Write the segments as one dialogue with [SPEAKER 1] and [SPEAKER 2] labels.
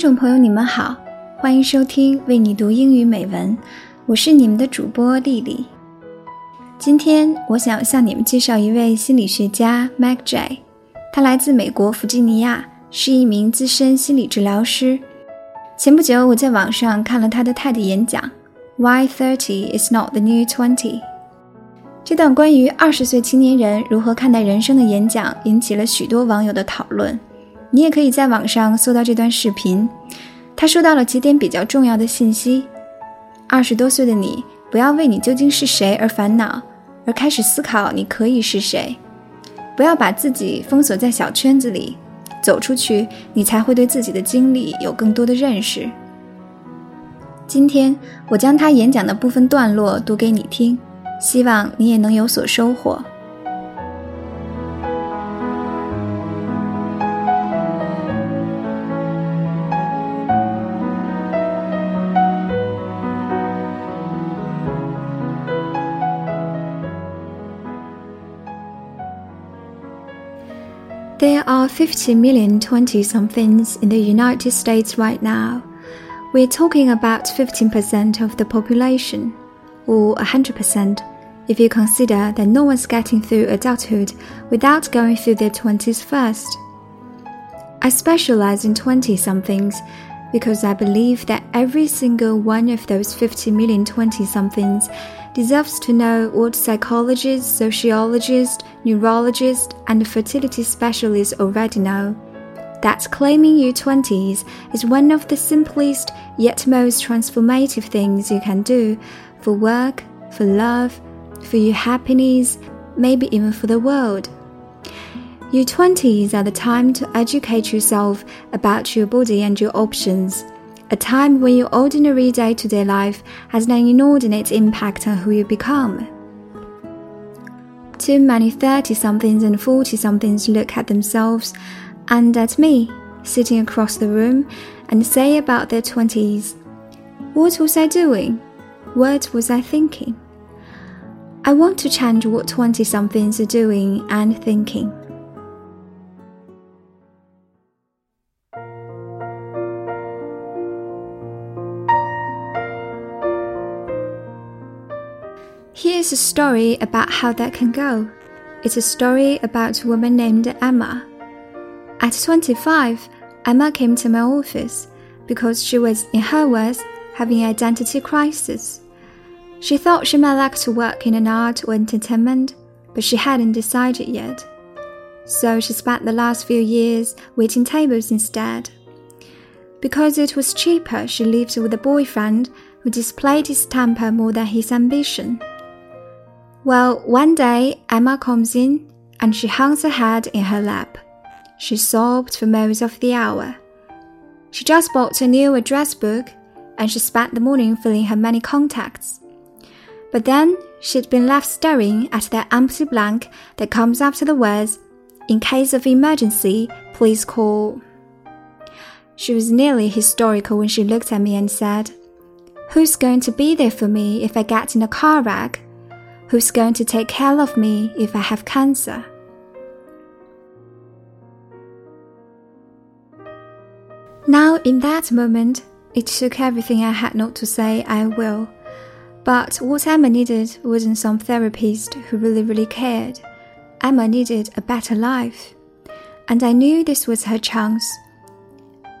[SPEAKER 1] 众朋友，你们好，欢迎收听为你读英语美文，我是你们的主播丽丽。今天我想向你们介绍一位心理学家 Mac J，他来自美国弗吉尼亚，是一名资深心理治疗师。前不久我在网上看了他的 TED 演讲，Why Thirty is Not the New Twenty。这段关于二十岁青年人如何看待人生的演讲，引起了许多网友的讨论。你也可以在网上搜到这段视频。他说到了几点比较重要的信息：二十多岁的你，不要为你究竟是谁而烦恼，而开始思考你可以是谁。不要把自己封锁在小圈子里，走出去，你才会对自己的经历有更多的认识。今天我将他演讲的部分段落读给你听，希望你也能有所收获。50 million 20 somethings in the United States right now. We're talking about 15% of the population, or 100% if you consider that no one's getting through adulthood without going through their 20s first. I specialize in 20 somethings because I believe that every single one of those 50 million 20 somethings deserves to know what psychologists, sociologists, neurologists, and fertility specialists already know. That claiming your 20s is one of the simplest yet most transformative things you can do for work, for love, for your happiness, maybe even for the world. Your 20s are the time to educate yourself about your body and your options a time when your ordinary day to day life has an inordinate impact on who you become. Too many 30 somethings and 40 somethings look at themselves and at me, sitting across the room, and say about their 20s, What was I doing? What was I thinking? I want to change what 20 somethings are doing and thinking. Here's a story about how that can go. It's a story about a woman named Emma. At 25, Emma came to my office because she was, in her words, having an identity crisis. She thought she might like to work in an art or entertainment, but she hadn't decided yet. So she spent the last few years waiting tables instead. Because it was cheaper, she lived with a boyfriend who displayed his temper more than his ambition. Well, one day Emma comes in and she hangs her head in her lap. She sobbed for most of the hour. She just bought a new address book and she spent the morning filling her many contacts. But then she'd been left staring at that empty blank that comes after the words, In case of emergency, please call. She was nearly hysterical when she looked at me and said, Who's going to be there for me if I get in a car wreck? Who's going to take care of me if I have cancer? Now, in that moment, it took everything I had not to say I will. But what Emma needed wasn't some therapist who really, really cared. Emma needed a better life. And I knew this was her chance.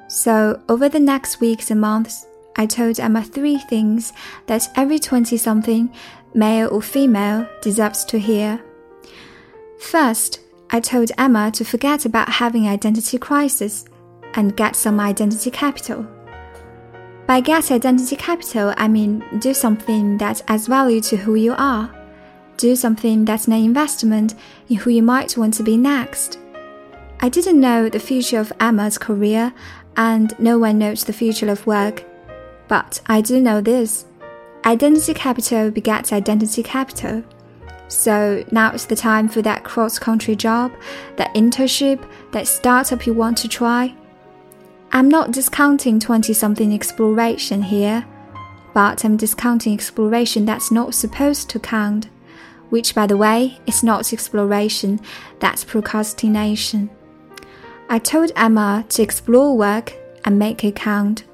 [SPEAKER 1] So, over the next weeks and months, I told Emma three things that every 20 something male or female, deserves to hear. First, I told Emma to forget about having identity crisis and get some identity capital. By get identity capital, I mean do something that adds value to who you are. Do something that's an investment in who you might want to be next. I didn't know the future of Emma's career, and no one knows the future of work. But I do know this Identity capital begets identity capital. So now is the time for that cross country job, that internship, that startup you want to try. I'm not discounting 20 something exploration here, but I'm discounting exploration that's not supposed to count, which, by the way, is not exploration, that's procrastination. I told Emma to explore work and make it count.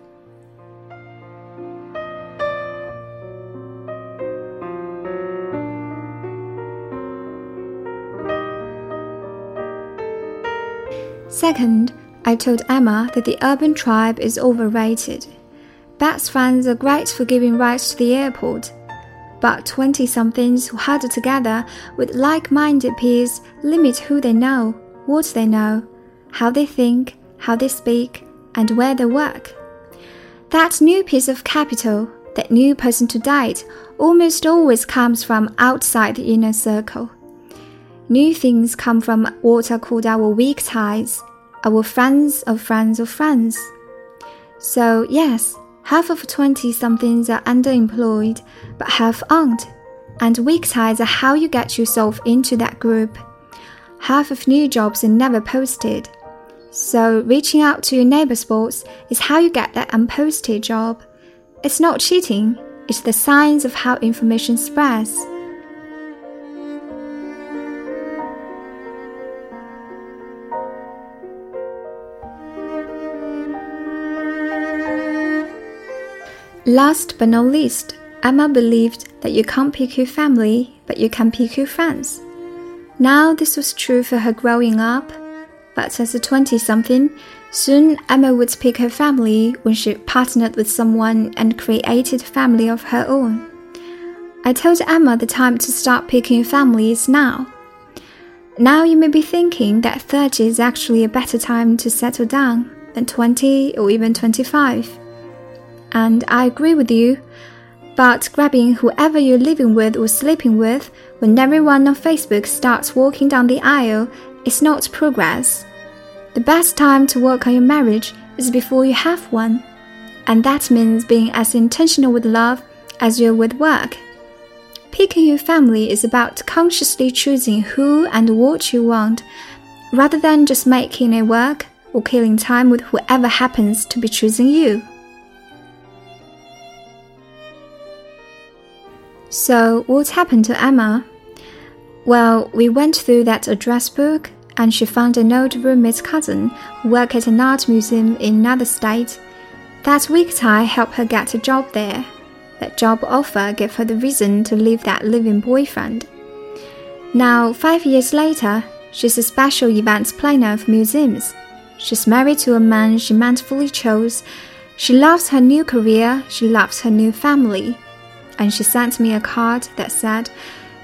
[SPEAKER 1] Second, I told Emma that the urban tribe is overrated. Best friends are great for giving rides to the airport, but 20 somethings who huddle together with like minded peers limit who they know, what they know, how they think, how they speak, and where they work. That new piece of capital, that new person to date, almost always comes from outside the inner circle. New things come from what are called our weak ties, our friends of friends of friends. So, yes, half of 20 somethings are underemployed, but half aren't. And weak ties are how you get yourself into that group. Half of new jobs are never posted. So, reaching out to your neighbor's boss is how you get that unposted job. It's not cheating, it's the science of how information spreads. Last but not least, Emma believed that you can't pick your family, but you can pick your friends. Now, this was true for her growing up, but as a 20 something, soon Emma would pick her family when she partnered with someone and created a family of her own. I told Emma the time to start picking family is now. Now you may be thinking that 30 is actually a better time to settle down than 20 or even 25 and I agree with you. But grabbing whoever you're living with or sleeping with when everyone on Facebook starts walking down the aisle is not progress. The best time to work on your marriage is before you have one, and that means being as intentional with love as you're with work. Picking your family is about consciously choosing who and what you want, rather than just making it work or killing time with whoever happens to be choosing you. So, what happened to Emma? Well, we went through that address book, and she found an old roommate's cousin who worked at an art museum in another state. That weak tie helped her get a job there. That job offer gave her the reason to leave that living boyfriend. Now, five years later, she's a special events planner for museums. She's married to a man she mindfully chose. She loves her new career, she loves her new family and she sent me a card that said,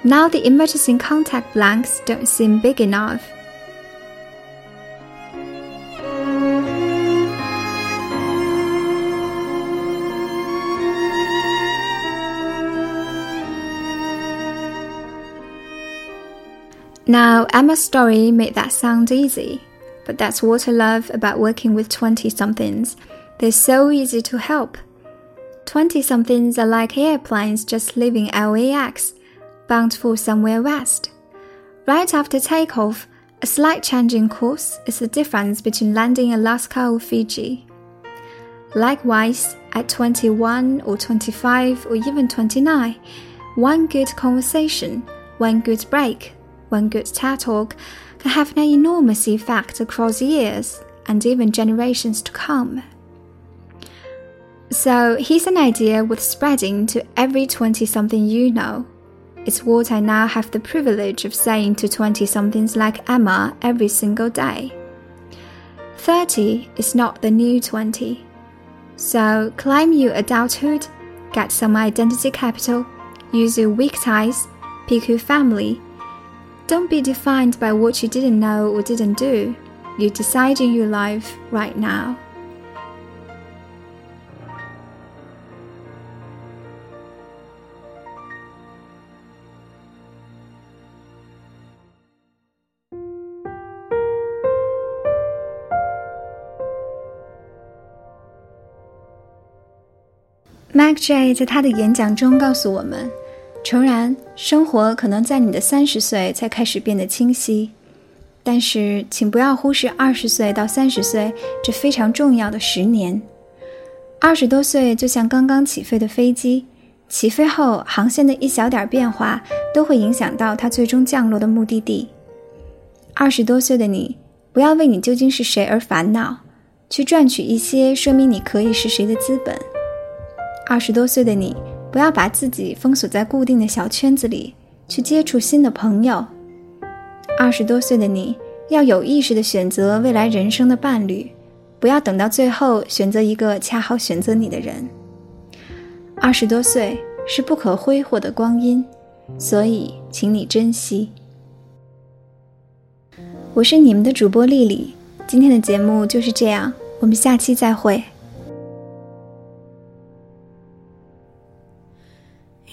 [SPEAKER 1] Now the emergency contact blanks don't seem big enough. Now, Emma's story made that sound easy, but that's what I love about working with 20 somethings. They're so easy to help. 20 somethings are like airplanes just leaving LAX, bound for somewhere west. Right after takeoff, a slight change in course is the difference between landing in Alaska or Fiji. Likewise, at 21 or 25 or even 29, one good conversation, one good break, one good TED talk can have an enormous effect across years and even generations to come. So here's an idea worth spreading to every 20 something you know. It's what I now have the privilege of saying to 20 somethings like Emma every single day. 30 is not the new 20. So climb your adulthood, get some identity capital, use your weak ties, pick your family. Don't be defined by what you didn't know or didn't do. You're deciding your life right now. Mac J 在他的演讲中告诉我们：诚然，生活可能在你的三十岁才开始变得清晰，但是请不要忽视二十岁到三十岁这非常重要的十年。二十多岁就像刚刚起飞的飞机，起飞后航线的一小点变化都会影响到它最终降落的目的地。二十多岁的你，不要为你究竟是谁而烦恼。去赚取一些说明你可以是谁的资本。二十多岁的你，不要把自己封锁在固定的小圈子里，去接触新的朋友。二十多岁的你，要有意识的选择未来人生的伴侣，不要等到最后选择一个恰好选择你的人。二十多岁是不可挥霍的光阴，所以请你珍惜。我是你们的主播丽丽，今天的节目就是这样。我们下期再会。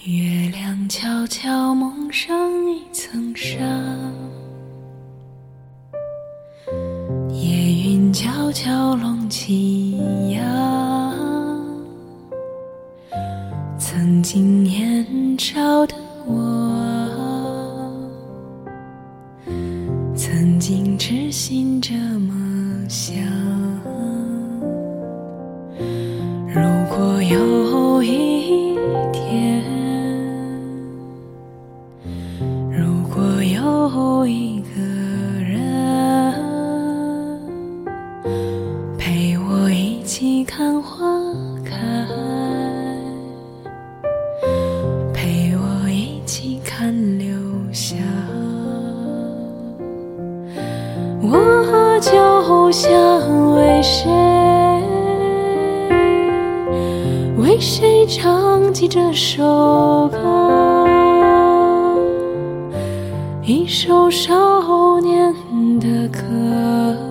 [SPEAKER 2] 月亮悄悄蒙上一层纱，夜云悄悄拢起呀。曾经年少的我，曾经痴心这么想。如果有一我就想为谁。为谁唱起这首歌？一首少年的歌。